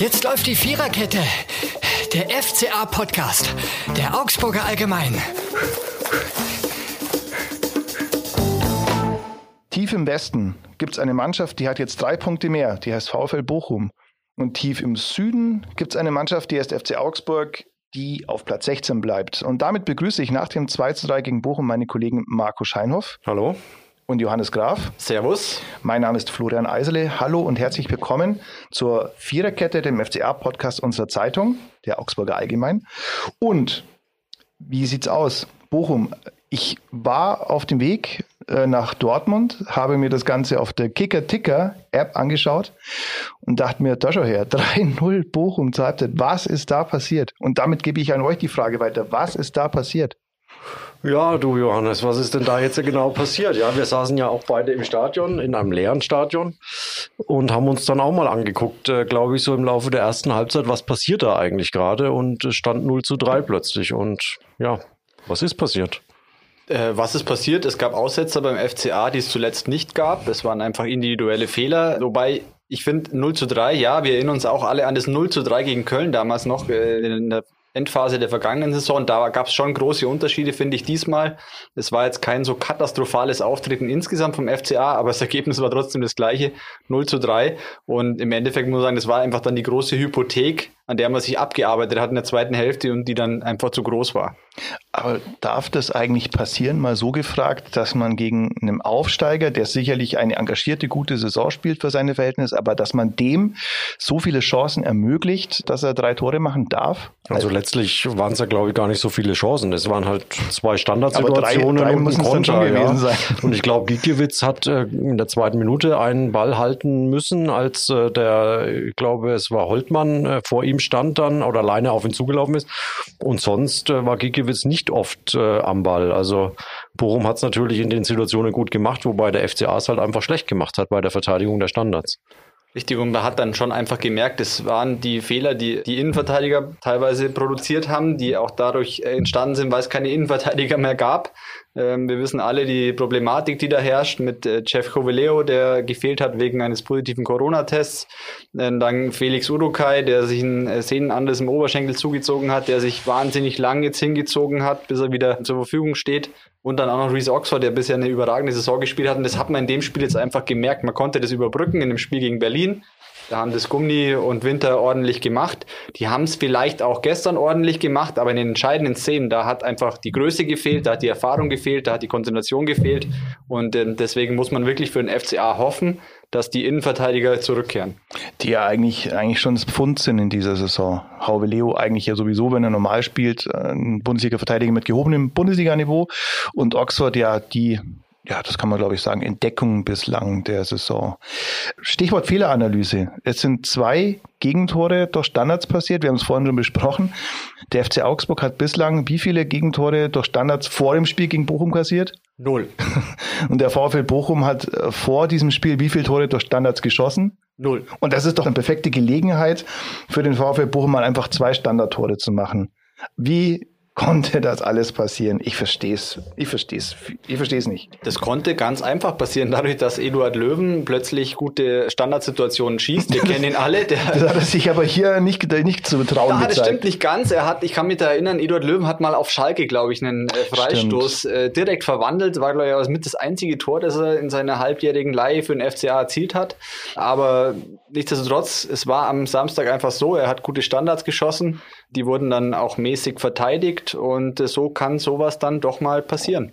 Jetzt läuft die Viererkette. Der FCA-Podcast. Der Augsburger Allgemein. Tief im Westen gibt es eine Mannschaft, die hat jetzt drei Punkte mehr. Die heißt VfL Bochum. Und tief im Süden gibt es eine Mannschaft, die heißt FC Augsburg, die auf Platz 16 bleibt. Und damit begrüße ich nach dem 2 zu 3 gegen Bochum meine Kollegen Marco Scheinhoff. Hallo. Und Johannes Graf. Servus. Mein Name ist Florian Eisele. Hallo und herzlich willkommen zur Viererkette, dem FCA-Podcast unserer Zeitung, der Augsburger Allgemein. Und wie sieht's aus? Bochum. Ich war auf dem Weg äh, nach Dortmund, habe mir das Ganze auf der Kicker-Ticker-App angeschaut und dachte mir, da schau her, 3-0 Bochum zur Halbzeit. Was ist da passiert? Und damit gebe ich an euch die Frage weiter. Was ist da passiert? Ja, du Johannes, was ist denn da jetzt genau passiert? Ja, wir saßen ja auch beide im Stadion, in einem leeren Stadion und haben uns dann auch mal angeguckt, äh, glaube ich, so im Laufe der ersten Halbzeit, was passiert da eigentlich gerade und es stand 0 zu 3 plötzlich und ja, was ist passiert? Äh, was ist passiert? Es gab Aussetzer beim FCA, die es zuletzt nicht gab. Das waren einfach individuelle Fehler. Wobei ich finde 0 zu 3, ja, wir erinnern uns auch alle an das 0 zu 3 gegen Köln damals noch äh, in der Endphase der vergangenen Saison. Da gab es schon große Unterschiede, finde ich, diesmal. Es war jetzt kein so katastrophales Auftreten insgesamt vom FCA, aber das Ergebnis war trotzdem das gleiche, 0 zu 3. Und im Endeffekt muss man sagen, das war einfach dann die große Hypothek, an der man sich abgearbeitet hat in der zweiten Hälfte und die dann einfach zu groß war. Aber darf das eigentlich passieren, mal so gefragt, dass man gegen einen Aufsteiger, der sicherlich eine engagierte, gute Saison spielt für seine Verhältnisse, aber dass man dem so viele Chancen ermöglicht, dass er drei Tore machen darf? Also, also letztlich waren es ja, glaube ich, gar nicht so viele Chancen. Es waren halt zwei Standardsituationen drei, drei und ein Konter. Ja. Sein. Und ich glaube, Gikiewicz hat äh, in der zweiten Minute einen Ball halten müssen, als äh, der, ich glaube, es war Holtmann äh, vor ihm stand dann oder alleine auf ihn zugelaufen ist. Und sonst äh, war Gikiewicz nicht oft äh, am Ball. Also Bochum hat es natürlich in den Situationen gut gemacht, wobei der FCA es halt einfach schlecht gemacht hat bei der Verteidigung der Standards. Richtig, und man hat dann schon einfach gemerkt, es waren die Fehler, die die Innenverteidiger teilweise produziert haben, die auch dadurch entstanden sind, weil es keine Innenverteidiger mehr gab. Ähm, wir wissen alle die Problematik, die da herrscht mit äh, Jeff Coveleo, der gefehlt hat wegen eines positiven Corona-Tests. Äh, dann Felix Urukai, der sich ein äh, Sehnenanriss im Oberschenkel zugezogen hat, der sich wahnsinnig lang jetzt hingezogen hat, bis er wieder zur Verfügung steht. Und dann auch noch Reese Oxford, der bisher eine überragende Saison gespielt hat. Und das hat man in dem Spiel jetzt einfach gemerkt. Man konnte das überbrücken in dem Spiel gegen Berlin. Da haben das Gummi und Winter ordentlich gemacht. Die haben es vielleicht auch gestern ordentlich gemacht, aber in den entscheidenden Szenen, da hat einfach die Größe gefehlt, da hat die Erfahrung gefehlt, da hat die Konzentration gefehlt. Und äh, deswegen muss man wirklich für den FCA hoffen, dass die Innenverteidiger zurückkehren. Die ja eigentlich, eigentlich schon das Pfund sind in dieser Saison. Hauwe Leo eigentlich ja sowieso, wenn er normal spielt, ein Bundesliga-Verteidiger mit gehobenem Bundesliga-Niveau und Oxford ja die ja, das kann man glaube ich sagen, Entdeckung bislang der Saison. Stichwort Fehleranalyse. Es sind zwei Gegentore durch Standards passiert. Wir haben es vorhin schon besprochen. Der FC Augsburg hat bislang wie viele Gegentore durch Standards vor dem Spiel gegen Bochum kassiert? Null. Und der VfL Bochum hat äh, vor diesem Spiel wie viele Tore durch Standards geschossen? Null. Und das ist doch eine perfekte Gelegenheit für den VfL Bochum mal einfach zwei Standardtore zu machen. Wie konnte das alles passieren? Ich verstehe es. Ich verstehe es. Ich verstehe es nicht. Das konnte ganz einfach passieren, dadurch, dass Eduard Löwen plötzlich gute Standardsituationen schießt. Wir kennen ihn alle. Der das hat er sich aber hier nicht, nicht zu betrauen ja, das stimmt nicht ganz. Er hat, ich kann mich da erinnern, Eduard Löwen hat mal auf Schalke, glaube ich, einen äh, Freistoß äh, direkt verwandelt. War, glaube ich, mit das einzige Tor, das er in seiner halbjährigen Leihe für den FCA erzielt hat. Aber nichtsdestotrotz, es war am Samstag einfach so, er hat gute Standards geschossen. Die wurden dann auch mäßig verteidigt und äh, so kann sowas dann doch mal passieren.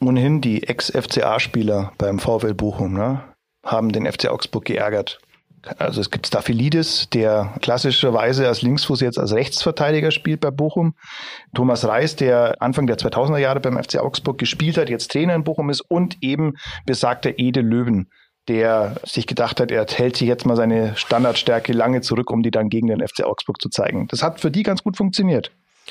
Ohnehin die Ex-FCA-Spieler beim VfL Bochum ne, haben den FC Augsburg geärgert. Also es gibt Staphylidis, der klassischerweise als Linksfuß jetzt als Rechtsverteidiger spielt bei Bochum. Thomas Reis, der Anfang der 2000er Jahre beim FC Augsburg gespielt hat, jetzt Trainer in Bochum ist und eben besagter Ede Löwen, der sich gedacht hat, er hält sich jetzt mal seine Standardstärke lange zurück, um die dann gegen den FC Augsburg zu zeigen. Das hat für die ganz gut funktioniert.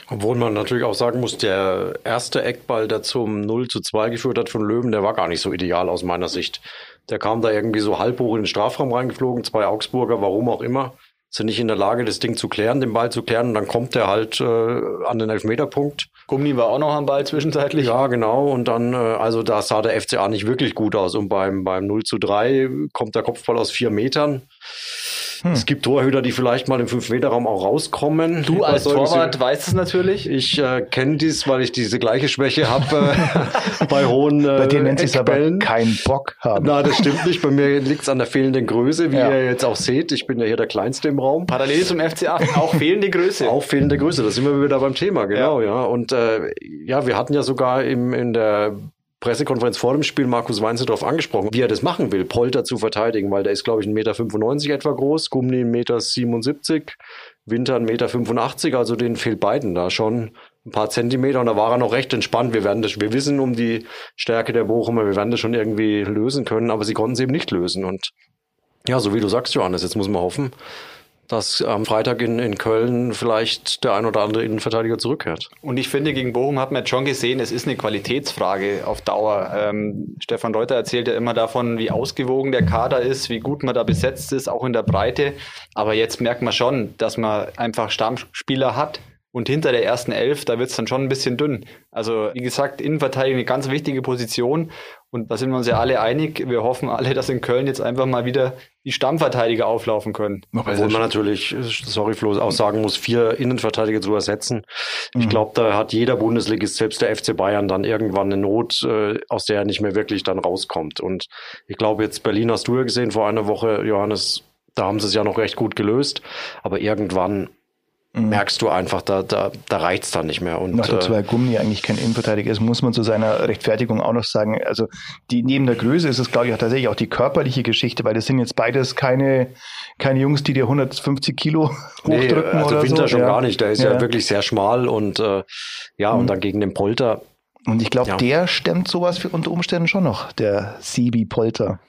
Obwohl man natürlich auch sagen muss, der erste Eckball, der zum 0 zu 2 geführt hat von Löwen, der war gar nicht so ideal aus meiner Sicht. Der kam da irgendwie so halb hoch in den Strafraum reingeflogen, zwei Augsburger, warum auch immer sind nicht in der Lage, das Ding zu klären, den Ball zu klären. Und dann kommt er halt äh, an den Elfmeterpunkt. Gummi war auch noch am Ball zwischenzeitlich. Ja, genau. Und dann, äh, also da sah der FCA nicht wirklich gut aus. Und beim, beim 0 zu 3 kommt der Kopfball aus vier Metern. Hm. Es gibt Torhüter, die vielleicht mal im 5-Meter-Raum auch rauskommen. Du als Torwart weißt es natürlich. Ich äh, kenne dies, weil ich diese gleiche Schwäche habe äh, bei hohen äh, Bei dir nennt sich aber keinen Bock haben. Na, das stimmt nicht. Bei mir liegt es an der fehlenden Größe, wie ja. ihr jetzt auch seht. Ich bin ja hier der Kleinste im Raum. Parallel zum FCA auch fehlende Größe. Auch fehlende Größe, da sind wir wieder beim Thema, genau, ja. ja. Und äh, ja, wir hatten ja sogar im, in der Pressekonferenz vor dem Spiel Markus Weinzel darauf angesprochen, wie er das machen will, Polter zu verteidigen, weil der ist, glaube ich, 1,95 Meter etwa groß, Gummi 1,77 Meter, Winter 1,85 Meter, also den fehlt beiden da schon ein paar Zentimeter und da war er noch recht entspannt. Wir werden das, wir wissen um die Stärke der Bochumer, wir werden das schon irgendwie lösen können, aber sie konnten es eben nicht lösen und ja, so wie du sagst, Johannes, jetzt muss man hoffen, dass am Freitag in, in Köln vielleicht der ein oder andere Innenverteidiger zurückkehrt. Und ich finde, gegen Bochum hat man jetzt schon gesehen, es ist eine Qualitätsfrage auf Dauer. Ähm, Stefan Reuter erzählt ja immer davon, wie ausgewogen der Kader ist, wie gut man da besetzt ist, auch in der Breite. Aber jetzt merkt man schon, dass man einfach Stammspieler hat, und hinter der ersten Elf, da wird es dann schon ein bisschen dünn. Also wie gesagt, Innenverteidigung eine ganz wichtige Position. Und da sind wir uns ja alle einig. Wir hoffen alle, dass in Köln jetzt einfach mal wieder die Stammverteidiger auflaufen können. Obwohl man natürlich, sorry Flo, auch sagen muss, vier Innenverteidiger zu ersetzen. Ich mhm. glaube, da hat jeder Bundesligist, selbst der FC Bayern, dann irgendwann eine Not, äh, aus der er nicht mehr wirklich dann rauskommt. Und ich glaube, jetzt Berlin hast du ja gesehen vor einer Woche, Johannes, da haben sie es ja noch recht gut gelöst. Aber irgendwann mhm. merkst du einfach, da, da, da reicht es dann nicht mehr. Und, Noch dazu, weil Gummi eigentlich kein Innenverteidiger ist, muss man zu seiner Rechtfertigung auch noch sagen, also die, neben der Größe ist es, glaube ich, auch tatsächlich auch die körperliche Geschichte, weil das sind jetzt beides keine, keine Jungs, die dir 150 Kilo hochdrücken nee, also oder Winter so. schon ja. gar nicht, der ist ja, ja wirklich sehr schmal und äh, ja, mhm. und dann gegen den Polter. Und ich glaube, ja. der stemmt sowas für unter Umständen schon noch, der Sibi Polter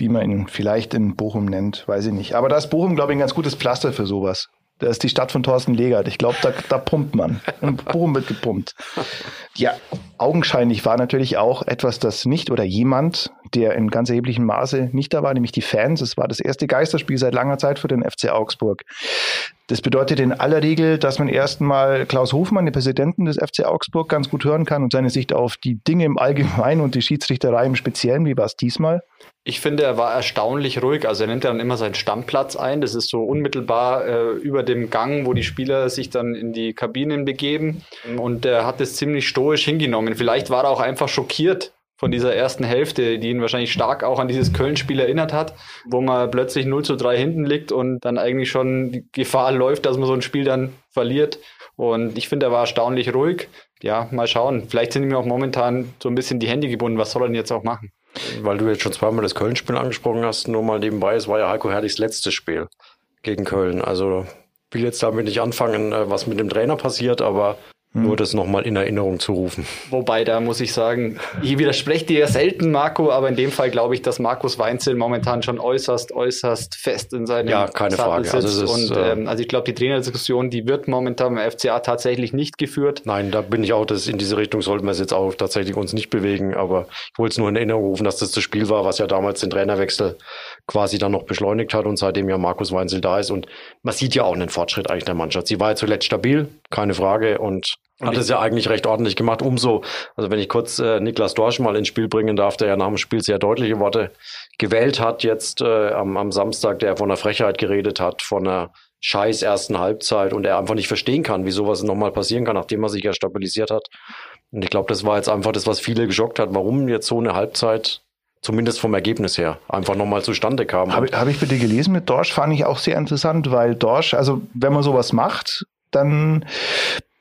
wie man ihn vielleicht in Bochum nennt, weiß ich nicht. Aber da ist Bochum, glaube ich, ein ganz gutes Pflaster für sowas. Das ist die Stadt von Thorsten Legert. Ich glaube, da, da pumpt man. In Bochum wird gepumpt. Ja, augenscheinlich war natürlich auch etwas, das nicht oder jemand, der in ganz erheblichem Maße nicht da war, nämlich die Fans. Es war das erste Geisterspiel seit langer Zeit für den FC Augsburg. Das bedeutet in aller Regel, dass man erstmal Klaus Hofmann, den Präsidenten des FC Augsburg, ganz gut hören kann und seine Sicht auf die Dinge im Allgemeinen und die Schiedsrichterei im Speziellen. Wie war es diesmal? Ich finde, er war erstaunlich ruhig. Also er nennt dann immer seinen Stammplatz ein. Das ist so unmittelbar äh, über dem Gang, wo die Spieler sich dann in die Kabinen begeben. Und er hat es ziemlich stoisch hingenommen. Vielleicht war er auch einfach schockiert von dieser ersten Hälfte, die ihn wahrscheinlich stark auch an dieses Köln-Spiel erinnert hat, wo man plötzlich 0 zu 3 hinten liegt und dann eigentlich schon die Gefahr läuft, dass man so ein Spiel dann verliert. Und ich finde, er war erstaunlich ruhig. Ja, mal schauen. Vielleicht sind ihm auch momentan so ein bisschen die Hände gebunden. Was soll er denn jetzt auch machen? Weil du jetzt schon zweimal das Köln-Spiel angesprochen hast, nur mal nebenbei, es war ja Heiko Herrlichs letztes Spiel gegen Köln. Also will jetzt damit nicht anfangen, äh, was mit dem Trainer passiert, aber. Nur das nochmal in Erinnerung zu rufen. Wobei, da muss ich sagen, ich widerspreche dir ja selten, Marco, aber in dem Fall glaube ich, dass Markus Weinzel momentan schon äußerst, äußerst fest in seinem Ja, keine Sattel Frage. Also, ist, und, äh, ähm, also ich glaube, die Trainerdiskussion, die wird momentan beim FCA tatsächlich nicht geführt. Nein, da bin ich auch, dass in diese Richtung sollten wir es jetzt auch tatsächlich uns nicht bewegen, aber ich wollte es nur in Erinnerung rufen, dass das das Spiel war, was ja damals den Trainerwechsel quasi dann noch beschleunigt hat und seitdem ja Markus Weinzel da ist und man sieht ja auch einen Fortschritt eigentlich der Mannschaft. Sie war ja zuletzt stabil, keine Frage und hat es ja eigentlich recht ordentlich gemacht. Umso, also wenn ich kurz äh, Niklas Dorsch mal ins Spiel bringen darf, der ja nach dem Spiel sehr deutliche Worte gewählt hat, jetzt äh, am, am Samstag, der von der Frechheit geredet hat, von einer scheiß ersten Halbzeit und er einfach nicht verstehen kann, wie sowas nochmal passieren kann, nachdem er sich ja stabilisiert hat. Und ich glaube, das war jetzt einfach das, was viele geschockt hat, warum jetzt so eine Halbzeit zumindest vom Ergebnis her, einfach nochmal zustande kam. Habe hab ich bitte gelesen mit Dorsch, fand ich auch sehr interessant, weil Dorsch, also wenn man sowas macht, dann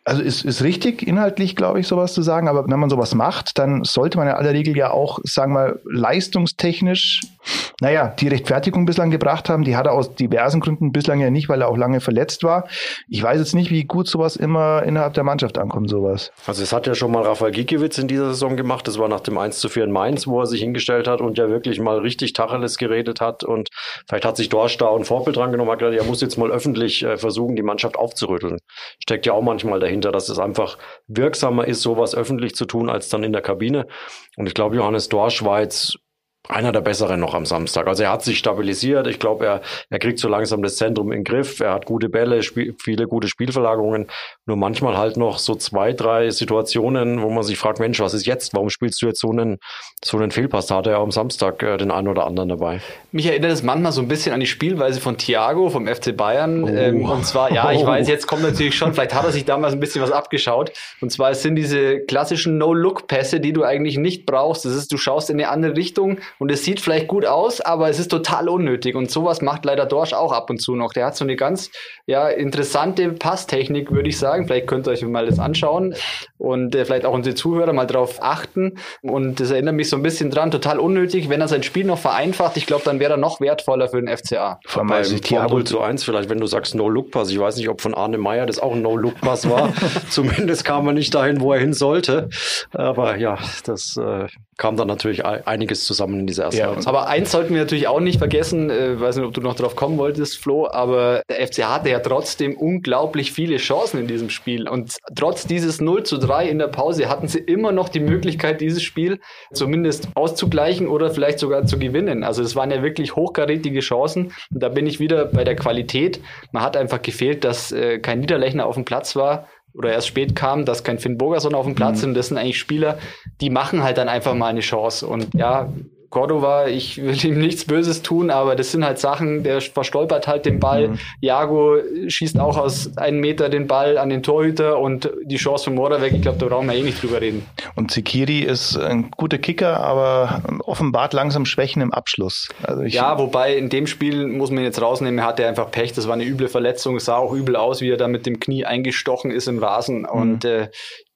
also ist, ist richtig, inhaltlich, glaube ich, sowas zu sagen, aber wenn man sowas macht, dann sollte man in aller Regel ja auch, sagen wir mal, leistungstechnisch, naja, die Rechtfertigung bislang gebracht haben. Die hat er aus diversen Gründen bislang ja nicht, weil er auch lange verletzt war. Ich weiß jetzt nicht, wie gut sowas immer innerhalb der Mannschaft ankommt, sowas. Also es hat ja schon mal Rafael Gikiewicz in dieser Saison gemacht. Das war nach dem 1 zu 4 in Mainz, wo er sich hingestellt hat und ja wirklich mal richtig Tacheles geredet hat. Und vielleicht hat sich Dorsch da ein Vorbild dran genommen, hat gesagt, er muss jetzt mal öffentlich äh, versuchen, die Mannschaft aufzurütteln. Steckt ja auch manchmal dahinter dahinter, dass es einfach wirksamer ist, sowas öffentlich zu tun, als dann in der Kabine. Und ich glaube, Johannes Dorsch war jetzt einer der besseren noch am Samstag. Also er hat sich stabilisiert. Ich glaube, er, er kriegt so langsam das Zentrum in den Griff. Er hat gute Bälle, spiel, viele gute Spielverlagerungen. Nur manchmal halt noch so zwei, drei Situationen, wo man sich fragt, Mensch, was ist jetzt? Warum spielst du jetzt so einen, so einen Fehlpass? Da hat er ja am Samstag äh, den einen oder anderen dabei. Mich erinnert es manchmal so ein bisschen an die Spielweise von Thiago vom FC Bayern. Oh. Ähm, und zwar, ja, ich weiß, jetzt kommt natürlich schon, vielleicht hat er sich damals ein bisschen was abgeschaut. Und zwar, es sind diese klassischen No-Look-Pässe, die du eigentlich nicht brauchst. Das ist, du schaust in eine andere Richtung und es sieht vielleicht gut aus, aber es ist total unnötig. Und sowas macht leider Dorsch auch ab und zu noch. Der hat so eine ganz ja, interessante Passtechnik, würde ich sagen. Vielleicht könnt ihr euch mal das anschauen und äh, vielleicht auch unsere Zuhörer mal drauf achten. Und das erinnert mich so ein bisschen dran, total unnötig. Wenn er sein Spiel noch vereinfacht, ich glaube, dann wäre er noch wertvoller für den FCA. Vor allem also Thiago zu eins vielleicht, wenn du sagst No-Look-Pass. Ich weiß nicht, ob von Arne Meyer das auch ein No-Look-Pass war. Zumindest kam er nicht dahin, wo er hin sollte. Aber ja, das äh, kam dann natürlich einiges zusammen in dieser ersten ja, Aber eins sollten wir natürlich auch nicht vergessen, äh, weiß nicht, ob du noch drauf kommen wolltest, Flo, aber der FC hatte ja trotzdem unglaublich viele Chancen in diesem Spiel. Und trotz dieses 0 zu 3 in der Pause hatten sie immer noch die Möglichkeit, dieses Spiel zumindest auszugleichen oder vielleicht sogar zu gewinnen. Also es waren ja wirklich hochkarätige Chancen. Und da bin ich wieder bei der Qualität. Man hat einfach gefehlt, dass äh, kein Niederlechner auf dem Platz war oder erst spät kam, dass kein Finn Bogerson auf dem Platz mhm. ist. Das sind eigentlich Spieler, die machen halt dann einfach mal eine Chance. Und ja, Cordova, ich will ihm nichts Böses tun, aber das sind halt Sachen, der verstolpert halt den Ball. Mhm. Jago schießt auch aus einem Meter den Ball an den Torhüter und die Chance von Mora weg, ich glaube, da brauchen wir eh nicht drüber reden. Und Zikiri ist ein guter Kicker, aber offenbart langsam Schwächen im Abschluss. Also ja, wobei in dem Spiel muss man jetzt rausnehmen, er hatte einfach Pech, das war eine üble Verletzung, sah auch übel aus, wie er da mit dem Knie eingestochen ist im Rasen mhm. und äh,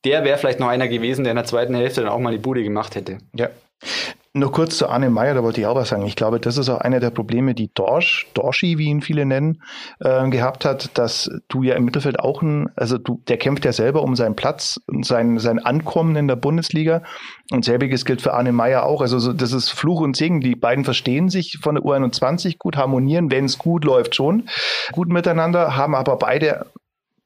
der wäre vielleicht noch einer gewesen, der in der zweiten Hälfte dann auch mal die Bude gemacht hätte. Ja. Nur kurz zu Arne Meyer, da wollte ich auch was sagen. Ich glaube, das ist auch einer der Probleme, die Dorsch, Dorschi, wie ihn viele nennen, äh, gehabt hat, dass du ja im Mittelfeld auch ein, also du, der kämpft ja selber um seinen Platz und sein, sein Ankommen in der Bundesliga. Und selbiges gilt für Arne Meyer auch. Also so, das ist Fluch und Segen. Die beiden verstehen sich von der U21 gut, harmonieren, wenn es gut läuft schon, gut miteinander, haben aber beide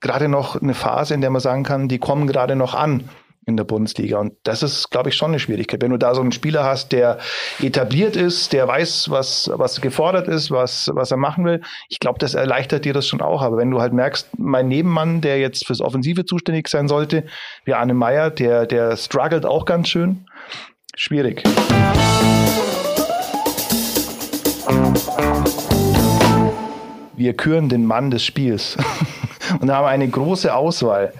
gerade noch eine Phase, in der man sagen kann, die kommen gerade noch an in der Bundesliga. Und das ist, glaube ich, schon eine Schwierigkeit. Wenn du da so einen Spieler hast, der etabliert ist, der weiß, was, was gefordert ist, was, was er machen will, ich glaube, das erleichtert dir das schon auch. Aber wenn du halt merkst, mein Nebenmann, der jetzt fürs Offensive zuständig sein sollte, wie Arne Meyer, der, der struggelt auch ganz schön. Schwierig. Wir küren den Mann des Spiels und haben eine große Auswahl.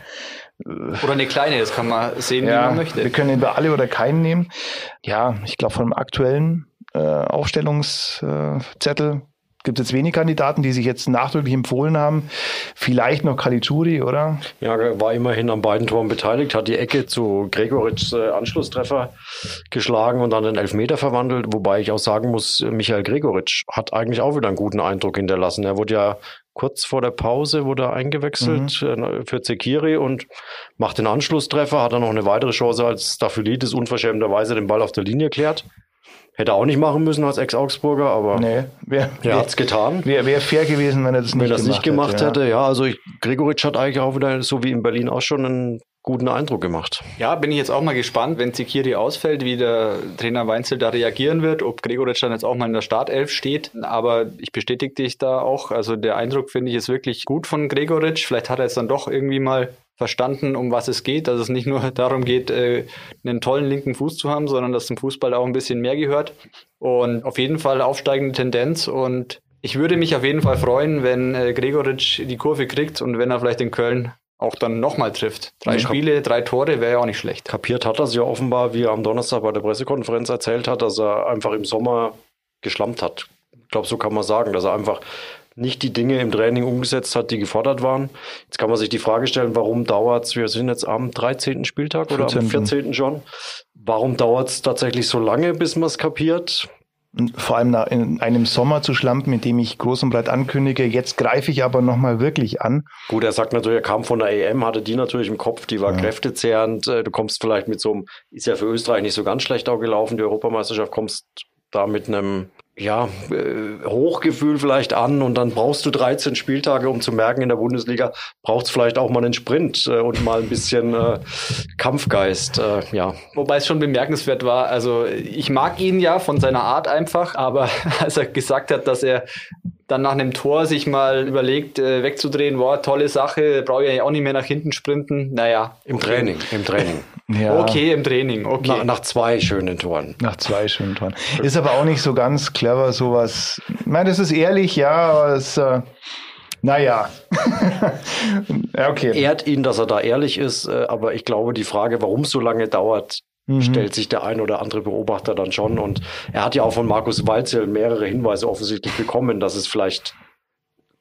Oder eine kleine, das kann man sehen, ja, wie man möchte. Wir können über alle oder keinen nehmen. Ja, ich glaube, von dem aktuellen äh, Aufstellungszettel gibt es jetzt wenig Kandidaten, die sich jetzt nachdrücklich empfohlen haben. Vielleicht noch Kalitschuri, oder? Ja, war immerhin an beiden Toren beteiligt, hat die Ecke zu Gregoritschs äh, Anschlusstreffer geschlagen und dann den Elfmeter verwandelt. Wobei ich auch sagen muss, Michael Gregoritsch hat eigentlich auch wieder einen guten Eindruck hinterlassen. Er wurde ja kurz vor der Pause wurde er eingewechselt mhm. Äh, für Zekiri und macht den Anschlusstreffer, hat dann noch eine weitere Chance, als Staphylidis unverschämterweise den Ball auf der Linie klärt. Hätte er auch nicht machen müssen als Ex-Augsburger, aber nee, wer, er hat es getan. Wäre wär fair gewesen, wenn er das wenn nicht, das gemacht, nicht gemacht hätte. hätte. Ja, ja also ich, Gregoritsch hat eigentlich auch wieder, so wie in Berlin auch schon einen guten Eindruck gemacht. Ja, bin ich jetzt auch mal gespannt, wenn Zikiri ausfällt, wie der Trainer Weinzel da reagieren wird, ob Gregoritsch dann jetzt auch mal in der Startelf steht. Aber ich bestätige dich da auch. Also der Eindruck finde ich ist wirklich gut von Gregoritsch. Vielleicht hat er jetzt dann doch irgendwie mal verstanden, um was es geht, dass es nicht nur darum geht, äh, einen tollen linken Fuß zu haben, sondern dass zum Fußball auch ein bisschen mehr gehört. Und auf jeden Fall aufsteigende Tendenz und ich würde mich auf jeden Fall freuen, wenn äh, Gregoritsch die Kurve kriegt und wenn er vielleicht in Köln auch dann nochmal trifft. Drei Spiele, drei Tore wäre ja auch nicht schlecht. Kapiert hat er es ja offenbar, wie er am Donnerstag bei der Pressekonferenz erzählt hat, dass er einfach im Sommer geschlampt hat. Ich glaube, so kann man sagen, dass er einfach nicht die Dinge im Training umgesetzt hat, die gefordert waren. Jetzt kann man sich die Frage stellen, warum dauert es, wir sind jetzt am 13. Spieltag oder 14. am 14. schon, warum dauert es tatsächlich so lange, bis man es kapiert? Vor allem in einem Sommer zu schlampen, mit dem ich groß und breit ankündige, jetzt greife ich aber nochmal wirklich an. Gut, er sagt natürlich, er kam von der EM, hatte die natürlich im Kopf, die war ja. kräftezehrend. Äh, du kommst vielleicht mit so einem, ist ja für Österreich nicht so ganz schlecht auch gelaufen, die Europameisterschaft, kommst da mit einem ja, äh, Hochgefühl vielleicht an und dann brauchst du 13 Spieltage, um zu merken, in der Bundesliga braucht es vielleicht auch mal einen Sprint äh, und mal ein bisschen äh, Kampfgeist, ja. Wobei es schon bemerkenswert war, also ich mag ihn ja von seiner Art einfach, aber als er gesagt hat, dass er dann nach einem Tor sich mal überlegt, äh, wegzudrehen, boah, tolle Sache, brauche ich ja auch nicht mehr nach hinten sprinten. Naja. Im okay. Training, im Training. ja. Okay, im Training, okay. Nach, nach, zwei schönen Toren. Nach zwei schönen Toren. Ist aber auch nicht so ganz clever, sowas. Ich meine, das ist ehrlich, ja, aber es, äh, naja. ja, okay. Ehrt ihn, dass er da ehrlich ist, äh, aber ich glaube, die Frage, warum es so lange dauert, mhm. stellt sich der ein oder andere Beobachter dann schon. Und er hat ja auch von Markus Walzel mehrere Hinweise offensichtlich bekommen, dass es vielleicht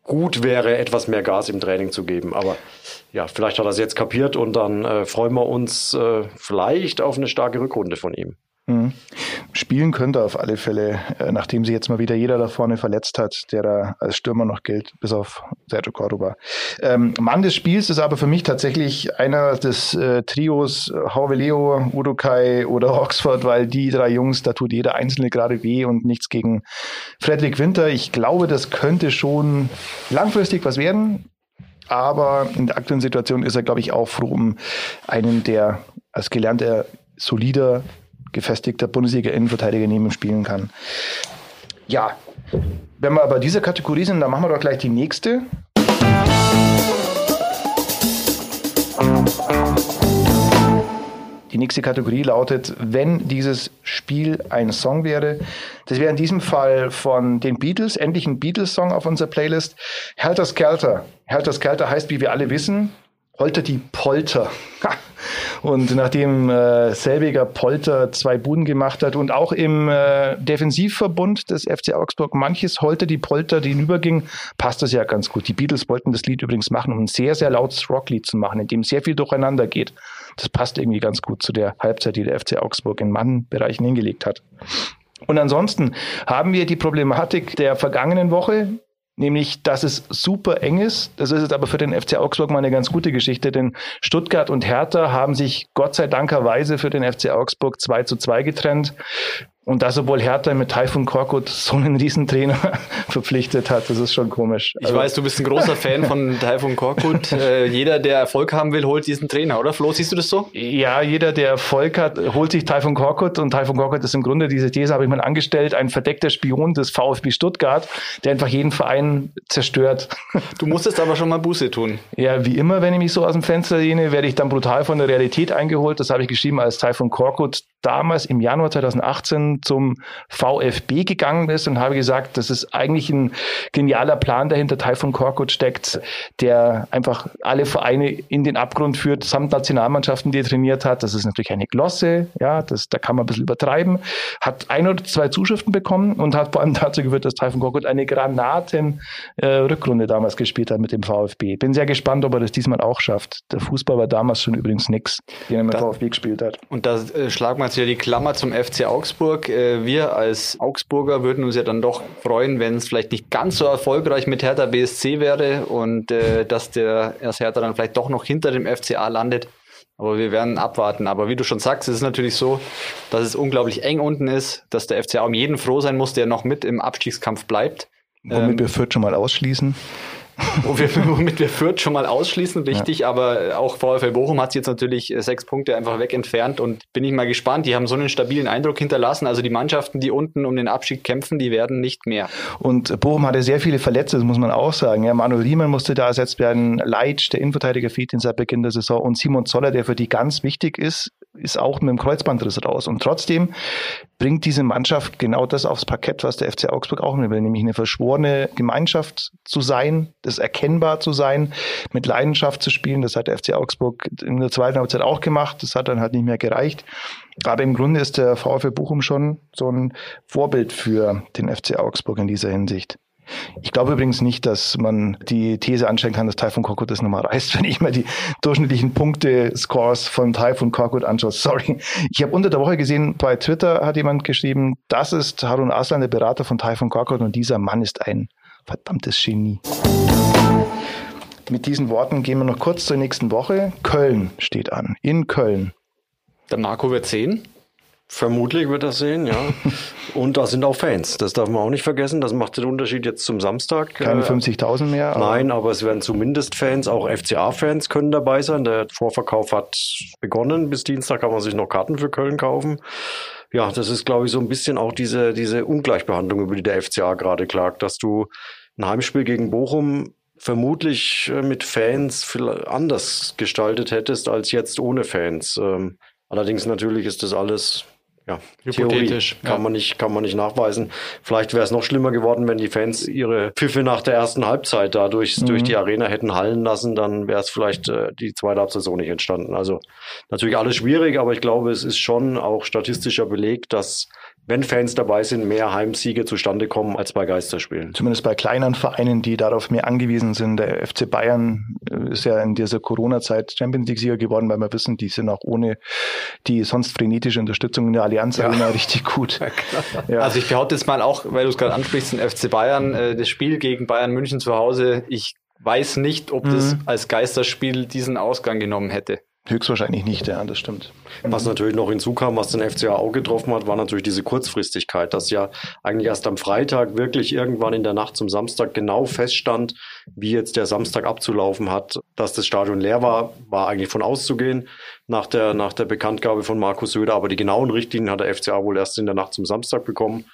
gut wäre, etwas mehr Gas im Training zu geben. Aber ja, vielleicht hat er es jetzt kapiert und dann äh, freuen wir uns äh, vielleicht auf eine starke Rückrunde von ihm. Mhm. Spielen könnte auf alle Fälle, äh, nachdem sie jetzt mal wieder jeder da vorne verletzt hat, der da als Stürmer noch gilt, bis auf Sergio Cordoba. Ähm, Mann des Spiels ist aber für mich tatsächlich einer des äh, Trios Hauveleo, Urukai oder Oxford, weil die drei Jungs, da tut jeder Einzelne gerade weh und nichts gegen Fredrik Winter. Ich glaube, das könnte schon langfristig was werden. Aber in der aktuellen Situation ist er, glaube ich, auch froh um einen, der als gelernter, solider gefestigter Bundesliga-Innenverteidiger neben ihm spielen kann. Ja, wenn wir aber dieser Kategorie sind, dann machen wir doch gleich die nächste. Die nächste Kategorie lautet, wenn dieses Spiel ein Song wäre. Das wäre in diesem Fall von den Beatles, endlich ein Beatles-Song auf unserer Playlist. Helter Skelter. Helter Skelter heißt, wie wir alle wissen, Holter die Polter. Und nachdem äh, selbiger Polter zwei Buden gemacht hat und auch im äh, Defensivverbund des FC Augsburg manches Holter die Polter hinüberging, passt das ja ganz gut. Die Beatles wollten das Lied übrigens machen, um ein sehr, sehr lautes Rocklied zu machen, in dem sehr viel durcheinander geht. Das passt irgendwie ganz gut zu der Halbzeit, die der FC Augsburg in Mannbereichen hingelegt hat. Und ansonsten haben wir die Problematik der vergangenen Woche, nämlich dass es super eng ist. Das ist jetzt aber für den FC Augsburg mal eine ganz gute Geschichte, denn Stuttgart und Hertha haben sich Gott sei Dankerweise für den FC Augsburg 2 zu 2 getrennt. Und das, obwohl Hertha mit Taifun Korkut so einen Riesentrainer verpflichtet hat, das ist schon komisch. Ich also, weiß, du bist ein großer Fan von Taifun Korkut. äh, jeder, der Erfolg haben will, holt diesen Trainer, oder Flo? Siehst du das so? Ja, jeder, der Erfolg hat, holt sich Taifun Korkut. Und Taifun Korkut ist im Grunde, diese These habe ich mal angestellt, ein verdeckter Spion des VfB Stuttgart, der einfach jeden Verein zerstört. Du musstest aber schon mal Buße tun. Ja, wie immer, wenn ich mich so aus dem Fenster lehne, werde ich dann brutal von der Realität eingeholt. Das habe ich geschrieben, als Taifun Korkut damals im Januar 2018 zum VfB gegangen ist und habe gesagt, das ist eigentlich ein genialer Plan dahinter Taifun Korkut steckt, der einfach alle Vereine in den Abgrund führt, samt Nationalmannschaften, die er trainiert hat. Das ist natürlich eine Glosse, ja, das, da kann man ein bisschen übertreiben. Hat ein oder zwei Zuschriften bekommen und hat vor allem dazu geführt, dass Taifun Korkut eine Granaten-Rückrunde äh, damals gespielt hat mit dem VfB. Bin sehr gespannt, ob er das diesmal auch schafft. Der Fußball war damals schon übrigens nix, den er mit da, VfB gespielt hat. Und da äh, schlagen wir jetzt wieder die Klammer zum FC Augsburg. Äh, wir als Augsburger würden uns ja dann doch freuen, wenn es vielleicht nicht ganz so erfolgreich mit Hertha BSC wäre und äh, dass der erst Hertha dann vielleicht doch noch hinter dem FCA landet. Aber wir werden abwarten. Aber wie du schon sagst, es ist natürlich so, dass es unglaublich eng unten ist, dass der FCA um jeden froh sein muss, der noch mit im Abstiegskampf bleibt. Womit ähm, wir Fürth schon mal ausschließen. Womit wir Fürth schon mal ausschließen, richtig, ja. aber auch VfL Bochum hat jetzt natürlich äh, sechs Punkte einfach weg entfernt und bin ich mal gespannt. Die haben so einen stabilen Eindruck hinterlassen. Also die Mannschaften, die unten um den Abstieg kämpfen, die werden nicht mehr. Und Bochum hatte sehr viele Verletzte, das muss man auch sagen. Ja, Manuel Riemann musste da ersetzt werden, Leitsch, der Innenverteidiger, fehlt in seit Beginn der Saison und Simon Zoller, der für die ganz wichtig ist, ist auch mit dem Kreuzbandriss raus. Und trotzdem bringt diese Mannschaft genau das aufs Parkett, was der FC Augsburg auch will, nämlich eine verschworene Gemeinschaft zu sein, das erkennbar zu sein, mit Leidenschaft zu spielen. Das hat der FC Augsburg in der zweiten Halbzeit auch gemacht. Das hat dann halt nicht mehr gereicht. Aber im Grunde ist der VfL Bochum schon so ein Vorbild für den FC Augsburg in dieser Hinsicht. Ich glaube übrigens nicht, dass man die These anstellen kann, dass Typhoon Korkut das nochmal reißt, wenn ich mal die durchschnittlichen Punkte-Scores von Typhoon Korkut anschaue. Sorry. Ich habe unter der Woche gesehen, bei Twitter hat jemand geschrieben, das ist Harun Aslan, der Berater von Typhoon Korkut und dieser Mann ist ein verdammtes Genie. Mit diesen Worten gehen wir noch kurz zur nächsten Woche. Köln steht an. In Köln. Der Marco wird sehen. Vermutlich wird er sehen, ja. Und da sind auch Fans. Das darf man auch nicht vergessen. Das macht den Unterschied jetzt zum Samstag. Keine 50.000 mehr. Aber Nein, aber es werden zumindest Fans, auch FCA-Fans können dabei sein. Der Vorverkauf hat begonnen. Bis Dienstag kann man sich noch Karten für Köln kaufen. Ja, das ist, glaube ich, so ein bisschen auch diese, diese Ungleichbehandlung, über die der FCA gerade klagt, dass du ein Heimspiel gegen Bochum vermutlich äh, mit Fans anders gestaltet hättest als jetzt ohne Fans. Ähm, allerdings natürlich ist das alles ja, hypothetisch. Theorie. Kann, ja. Man nicht, kann man nicht nachweisen. Vielleicht wäre es noch schlimmer geworden, wenn die Fans ihre Pfiffe nach der ersten Halbzeit dadurch mhm. durch die Arena hätten hallen lassen, dann wäre es vielleicht äh, die zweite Halbzeit so nicht entstanden. Also natürlich alles schwierig, aber ich glaube, es ist schon auch statistischer Beleg, dass wenn Fans dabei sind, mehr Heimsiege zustande kommen als bei Geisterspielen. Zumindest bei kleineren Vereinen, die darauf mehr angewiesen sind. Der FC Bayern äh, ist ja in dieser Corona-Zeit Champions League-Sieger geworden, weil wir wissen, die sind auch ohne die sonst frenetische Unterstützung in der Allianz Arena ja. richtig gut. Ja, also ich behaupte jetzt mal auch, weil du es gerade ansprichst, den FC Bayern, äh, das Spiel gegen Bayern München zu Hause, ich weiß nicht, ob mhm. das als Geisterspiel diesen Ausgang genommen hätte. Höchstwahrscheinlich nicht, ja, das stimmt. Was natürlich noch hinzukam, was den FCA auch getroffen hat, war natürlich diese Kurzfristigkeit, dass ja eigentlich erst am Freitag wirklich irgendwann in der Nacht zum Samstag genau feststand, wie jetzt der Samstag abzulaufen hat. Dass das Stadion leer war, war eigentlich von auszugehen nach der, nach der Bekanntgabe von Markus Söder. Aber die genauen Richtlinien hat der FCA wohl erst in der Nacht zum Samstag bekommen.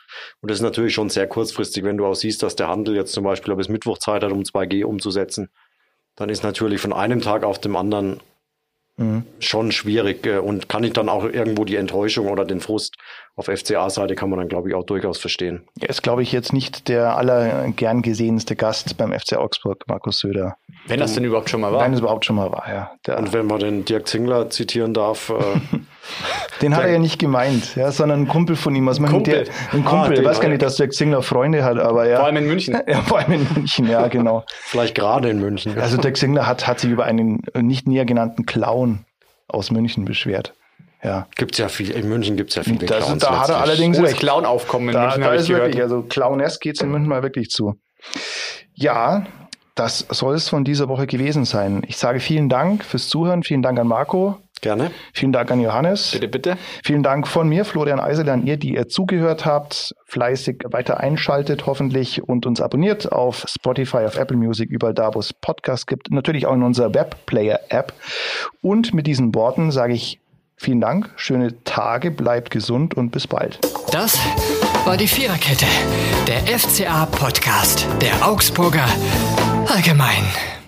Und das ist natürlich schon sehr kurzfristig, wenn du auch siehst, dass der Handel jetzt zum Beispiel bis Mittwoch Zeit hat, um 2G umzusetzen. Dann ist natürlich von einem Tag auf dem anderen Mhm. Schon schwierig äh, und kann ich dann auch irgendwo die Enttäuschung oder den Frust auf FCA-Seite kann man dann, glaube ich, auch durchaus verstehen. Er ist, glaube ich, jetzt nicht der allergern gesehenste Gast beim FC Augsburg, Markus Söder. Wenn das denn überhaupt schon mal war. Wenn es überhaupt schon mal war, ja. Der und wenn man den Dirk Zingler zitieren darf. Den hat er ja nicht gemeint, ja, sondern ein Kumpel von ihm. Was Kumpel. Der, ein Kumpel. Ah, ich weiß gar nicht, dass Dirk Zingler Freunde hat, aber ja. Vor allem in München. Ja, vor allem in München, ja, genau. Vielleicht gerade in München. Also Dirk Zingler hat, hat sich über einen nicht näher genannten Clown aus München beschwert. Ja. Gibt's ja viel, in München gibt's ja viele das, Clowns. Da hat er allerdings oh. Clown-Aufkommen in da, München, da ist wirklich, also Clownesk geht's in München mal wirklich zu. Ja, das soll es von dieser Woche gewesen sein. Ich sage vielen Dank fürs Zuhören, vielen Dank an Marco. Gerne. Vielen Dank an Johannes. Bitte, bitte. Vielen Dank von mir, Florian Eisele, an ihr, die ihr zugehört habt, fleißig weiter einschaltet hoffentlich und uns abonniert auf Spotify, auf Apple Music, überall da, wo es Podcasts gibt, natürlich auch in unserer Webplayer-App. Und mit diesen Worten sage ich vielen Dank, schöne Tage, bleibt gesund und bis bald. Das war die Viererkette, der FCA-Podcast der Augsburger Allgemein.